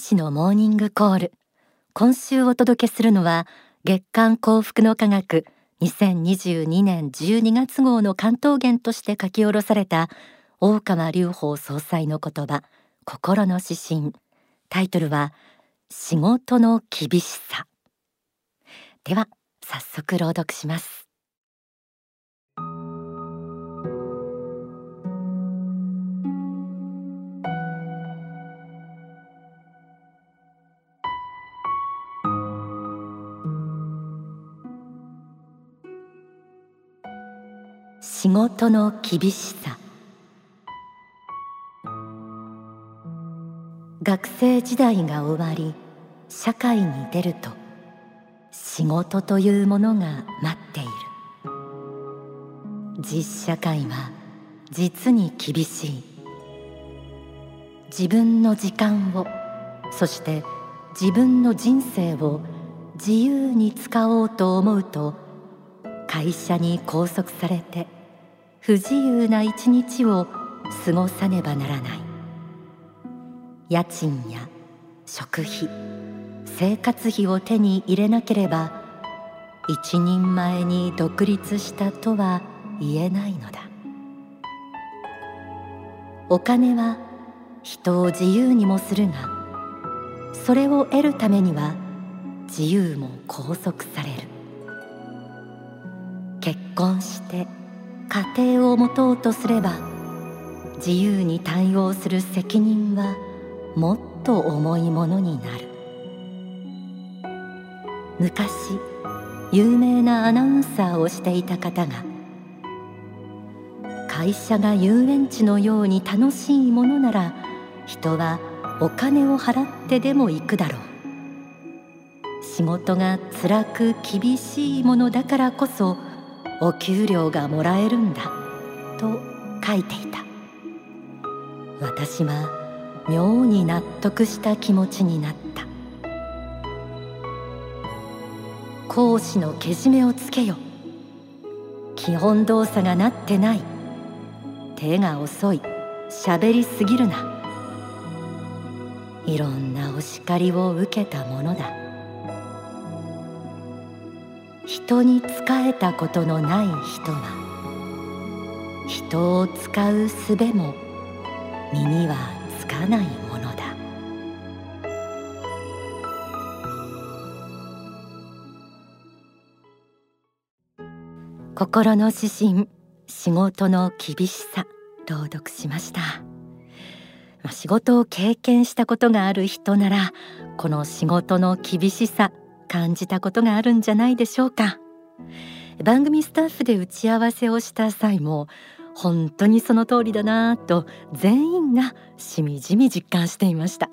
子のモーニングコール。今週お届けするのは月刊幸福の科学2022年12月号の関東言として書き下ろされた大川隆法総裁の言葉心の指針。タイトルは仕事の厳しさ。では早速朗読します。仕事の厳しさ。学生時代が終わり社会に出ると仕事というものが待っている。実社会は実に厳しい。自分の時間をそして自分の人生を自由に使おうと思うと会社に拘束されて不自由な一日を過ごさねばならない。家賃や食費生活費を手に入れなければ一人前に独立したとは言えないのだ。お金は人を自由にもするがそれを得るためには自由も拘束される。結婚して家庭を持とうとすれば自由に対応する責任はもっと重いものになる。昔有名なアナウンサーをしていた方が会社が遊園地のように楽しいものなら人はお金を払ってでも行くだろう。仕事が辛く厳しいものだからこそお給料がもらえるんだ。と書いていた。私は妙に納得した気持ちになった。講師のけじめをつけよ。基本動作がなってない。手が遅い。喋りすぎるな。いろんなお叱りを受けたものだ。人に仕えたことのない人は人を使う術も身にはつかないものだ。心の指針仕事の厳しさ朗読しました。仕事を経験したことがある人ならこの仕事の厳しさ感じたことがあるんじゃないでしょうか。番組スタッフで打ち合わせをした際も本当にその通りだなと全員がしみじみ実感していました。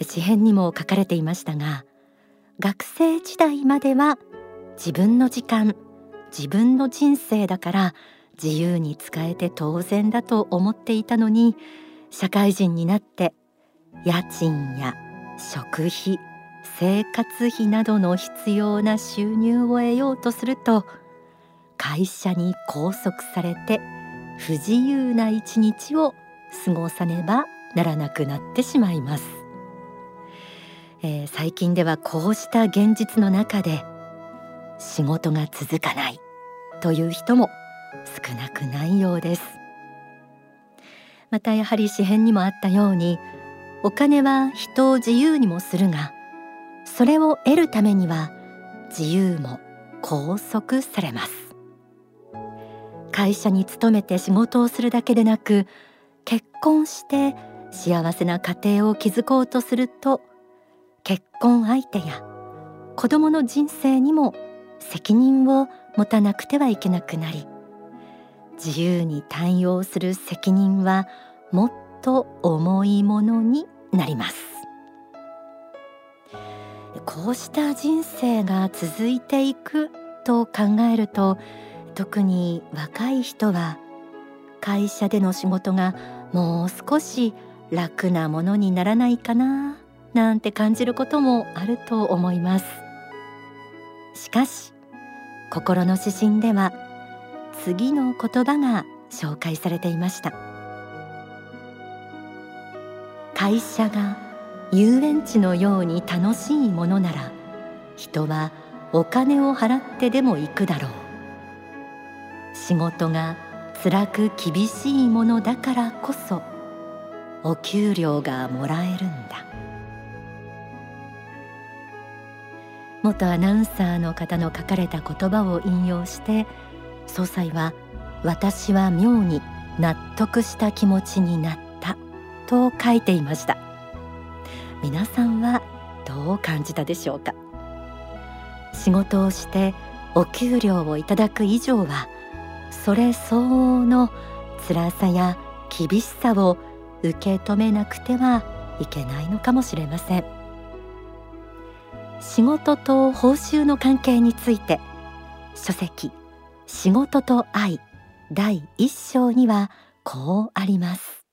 詩編にも書かれていましたが学生時代までは自分の時間自分の人生だから自由に使えて当然だと思っていたのに社会人になって家賃や食費生活費などの必要な収入を得ようとすると会社に拘束されて不自由な一日を過ごさねばならなくなってしまいます、えー、最近ではこうした現実の中で仕事が続かないという人も少なくないようです。またやはり詩編にもあったようにお金は人を自由にもするがそれを得るためには自由も拘束されます。会社に勤めて仕事をするだけでなく結婚して幸せな家庭を築こうとすると結婚相手や子供の人生にも責任を持たなくてはいけなくなり自由に対応する責任はもっと重いものになります。こうした人生が続いていくと考えると特に若い人は会社での仕事がもう少し楽なものにならないかななんて感じることもあると思います。しかし心の指針では次の言葉が紹介されていました。会社が遊園地のように楽しいものなら人はお金を払ってでも行くだろう。仕事が辛く厳しいものだからこそお給料がもらえるんだ。元アナウンサーの方の書かれた言葉を引用して総裁は私は妙に納得した気持ちになったと書いていました。皆さんはどう感じたでしょうか？仕事をしてお給料をいただく以上はそれ相応の辛さや厳しさを受け止めなくてはいけないのかもしれません。仕事と報酬の関係について書籍仕事と愛第一章にはこうあります。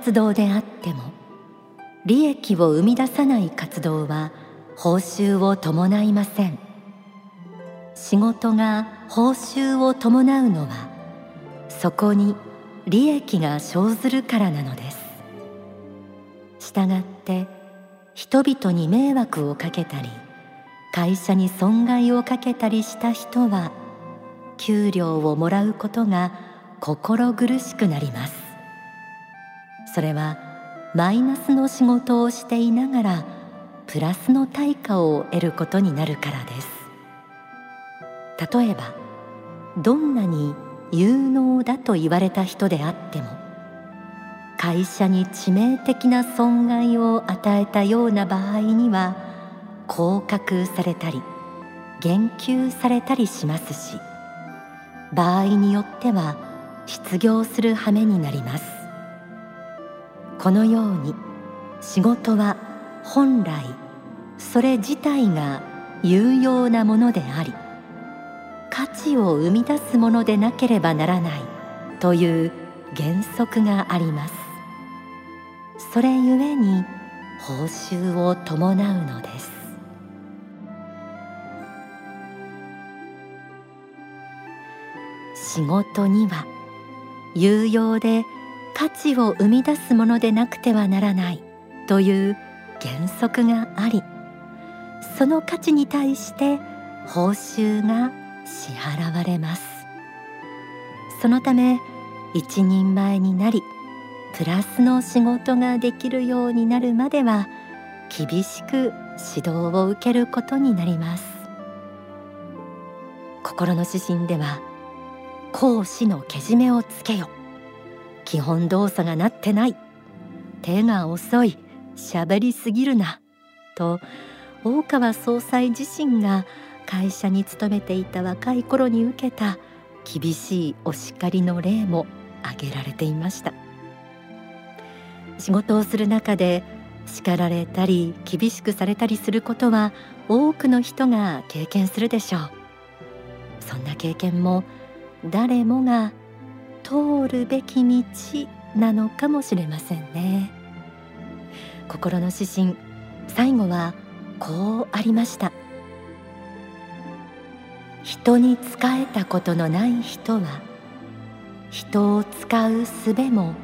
活動であっても利益を生み出さない活動は報酬を伴いません。仕事が報酬を伴うのはそこに利益が生ずるからなのです。したがって人々に迷惑をかけたり会社に損害をかけたりした人は給料をもらうことが心苦しくなります。それはマイナスの仕事をしていながらプラスの対価を得ることになるからです。例えばどんなに有能だと言われた人であっても会社に致命的な損害を与えたような場合には降格されたり言及されたりしますし場合によっては失業する羽目になります。このように仕事は本来それ自体が有用なものであり価値を生み出すものでなければならないという原則があります。それゆえに報酬を伴うのです。仕事には有用で価値を生み出すものでなくてはならないという原則がありその価値に対して報酬が支払われます。そのため一人前になりプラスの仕事ができるようになるまでは厳しく指導を受けることになります。心の指針では講師のけじめをつけよ。基本動作がなってない。手が遅い。喋りすぎるな。と大川総裁自身が会社に勤めていた若い頃に受けた厳しいお叱りの例も挙げられていました。仕事をする中で叱られたり厳しくされたりすることは多くの人が経験するでしょう。そんな経験も誰もが通るべき道なのかもしれませんね。心の指針最後はこうありました。人に仕えたことのない人は人を使う術も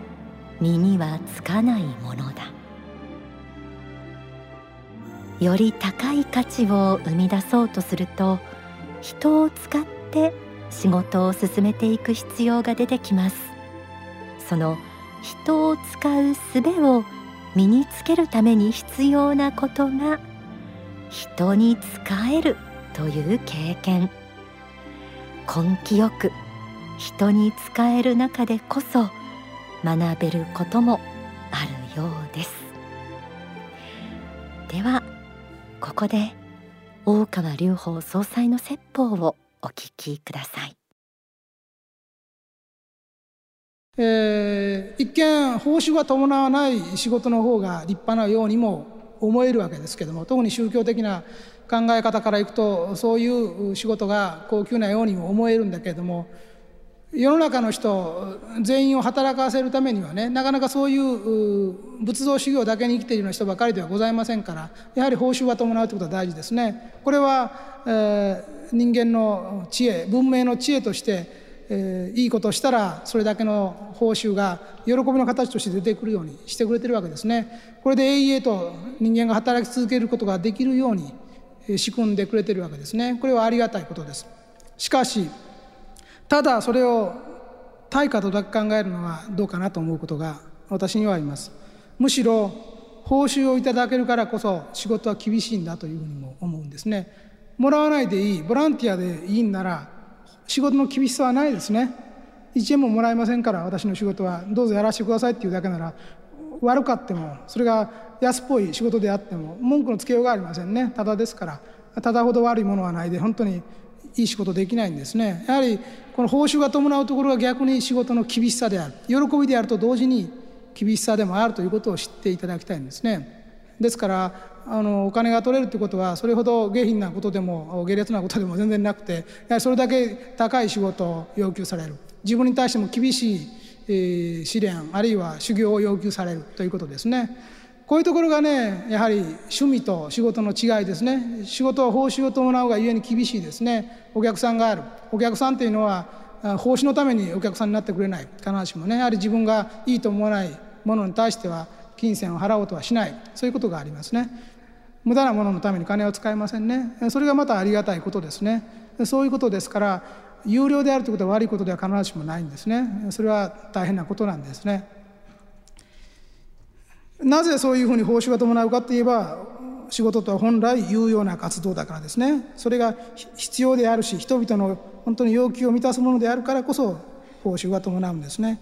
身にはつかないものだ。より高い価値を生み出そうとすると人を使って仕事を進めていく必要が出てきます。その人を使う術を身につけるために必要なことが人に使えるという経験。根気よく人に使える中でこそ学べることもあるようです。ではここで大川隆法総裁の説法を。お聞きください、えー、一見報酬が伴わない仕事の方が立派なようにも思えるわけですけども特に宗教的な考え方からいくとそういう仕事が高級なようにも思えるんだけれども世の中の人全員を働かせるためにはねなかなかそういう仏像修行だけに生きているような人ばかりではございませんからやはり報酬が伴うということは大事ですね。これは、えー、人間の知恵文明の知恵として、えー、いいことをしたらそれだけの報酬が喜びの形として出てくるようにしてくれてるわけですね。これで永遠と人間が働き続けることができるように仕組んでくれてるわけですね。これはありがたいことです。しかしただそれを対価とだけ考えるのはどうかなと思うことが私にはありますむしろ報酬をいただけるからこそ仕事は厳しいんだというふうにも思うんですねもらわないでいいボランティアでいいんなら仕事の厳しさはないですね。1円ももらえませんから私の仕事はどうぞやらせてくださいっていうだけなら悪かってもそれが安っぽい仕事であっても文句のつけようがありませんね。ただですからただほど悪いものはないで本当にいい仕事できないんですね。やはりこの報酬が伴うところが逆に仕事の厳しさである喜びであると同時に厳しさでもあるということを知っていただきたいんですね。ですからあのお金が取れるということはそれほど下品なことでも下劣なことでも全然なくてやはりそれだけ高い仕事を要求される。自分に対しても厳しい、えー、試練あるいは修行を要求されるということですね。こういうところがねやはり趣味と仕事の違いですね。仕事は報酬を伴うがゆえに厳しいですね。お客さんがある。お客さんっていうのは報酬のためにお客さんになってくれない。必ずしもねやはり自分がいいと思わないものに対しては金銭を払おうとはしない。そういうことがありますね。無駄なもののために金を使いませんね。それがまたありがたいことですね。そういうことですから有料であるということは悪いことでは必ずしもないんですね。それは大変なことなんですね。なぜそういうふうに報酬が伴うかといえば仕事とは本来有用な活動だからですね。それが必要であるし人々の本当に要求を満たすものであるからこそ報酬が伴うんですね。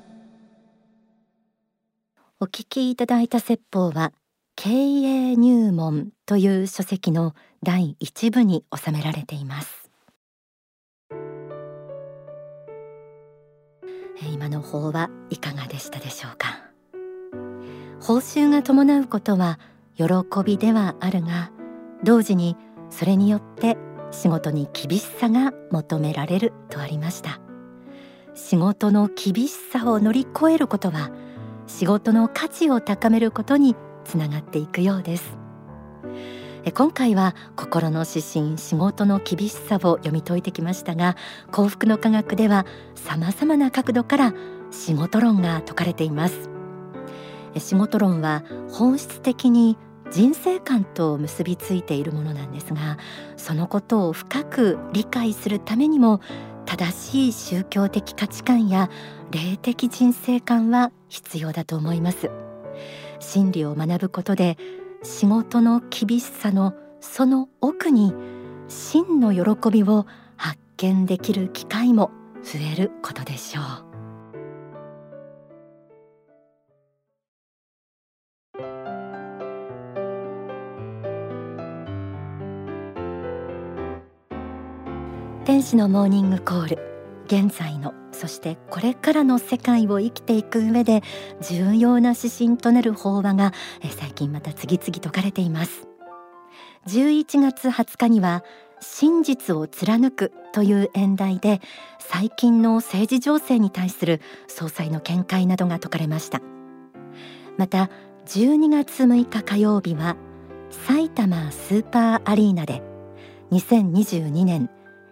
お聞きいただいた説法は経営入門という書籍の第一部に収められています。今の方はいかがでしたでしょうか？報酬が伴うことは喜びではあるが同時にそれによって仕事に厳しさが求められるとありました。仕事の厳しさを乗り越えることは仕事の価値を高めることにつながっていくようです。今回は心の指針仕事の厳しさを読み解いてきましたが幸福の科学では様々な角度から仕事論が説かれています。仕事論は本質的に人生観と結びついているものなんですがそのことを深く理解するためにも正しい宗教的価値観や霊的人生観は必要だと思います。真理を学ぶことで仕事の厳しさのその奥に真の喜びを発見できる機会も増えることでしょう。天使のモーニングコール。現在のそしてこれからの世界を生きていく上で重要な指針となる法話が最近また次々説かれています。11月20日には真実を貫くという演題で最近の政治情勢に対する総裁の見解などが説かれました。また12月6日火曜日は埼玉スーパーアリーナで2022年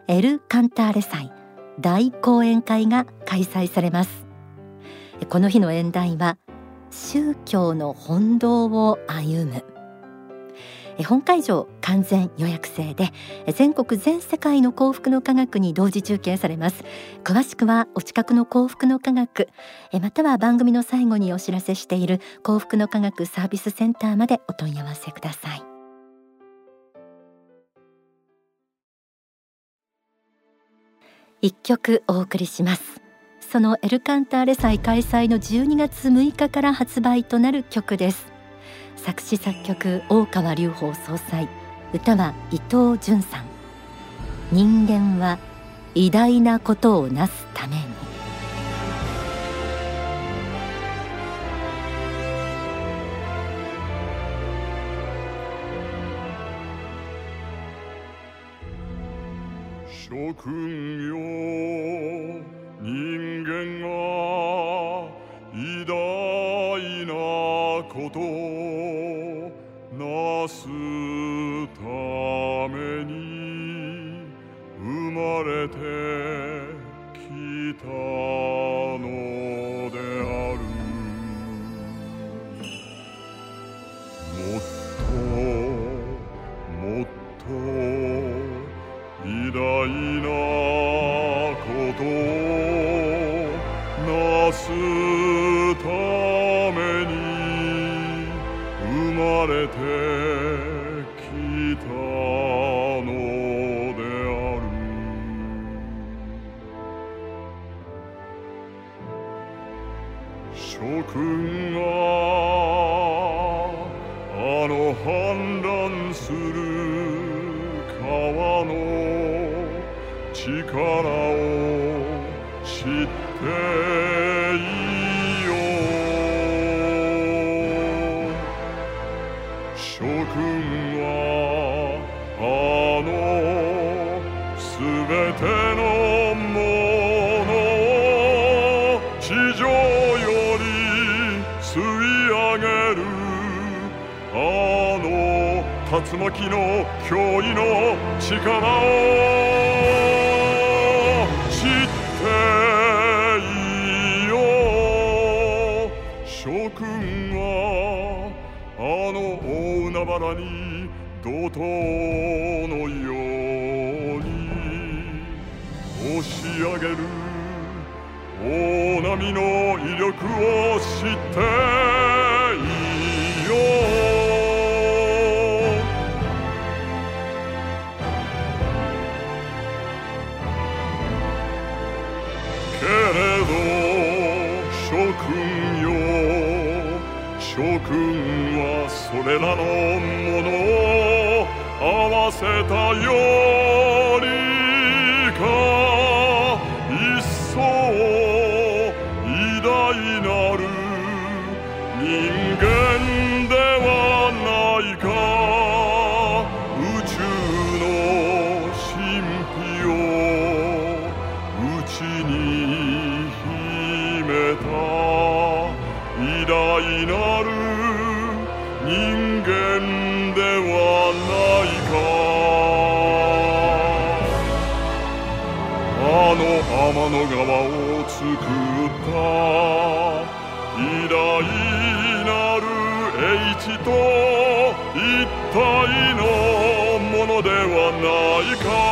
エル・カンターレ祭大講演会が開催されます。この日の演題は宗教の本道を歩む。本会場完全予約制で全国全世界の幸福の科学に同時中継されます。詳しくはお近くの幸福の科学または番組の最後にお知らせしている幸福の科学サービスセンターまでお問い合わせください。一曲お送りします。そのエルカンターレ祭開催の12月6日から発売となる曲です。作詞作曲大川隆法総裁。歌は伊藤潤さん。人間は偉大なことをなすために。君よ。れてきた。竜巻の脅威の力を知っていよ諸君はあの大海原に怒涛のように押し上げる大波の威力を知っていよそれらのものを合わせたよりか一層偉大なるの川を作った偉大なる英知と一体のものではないか。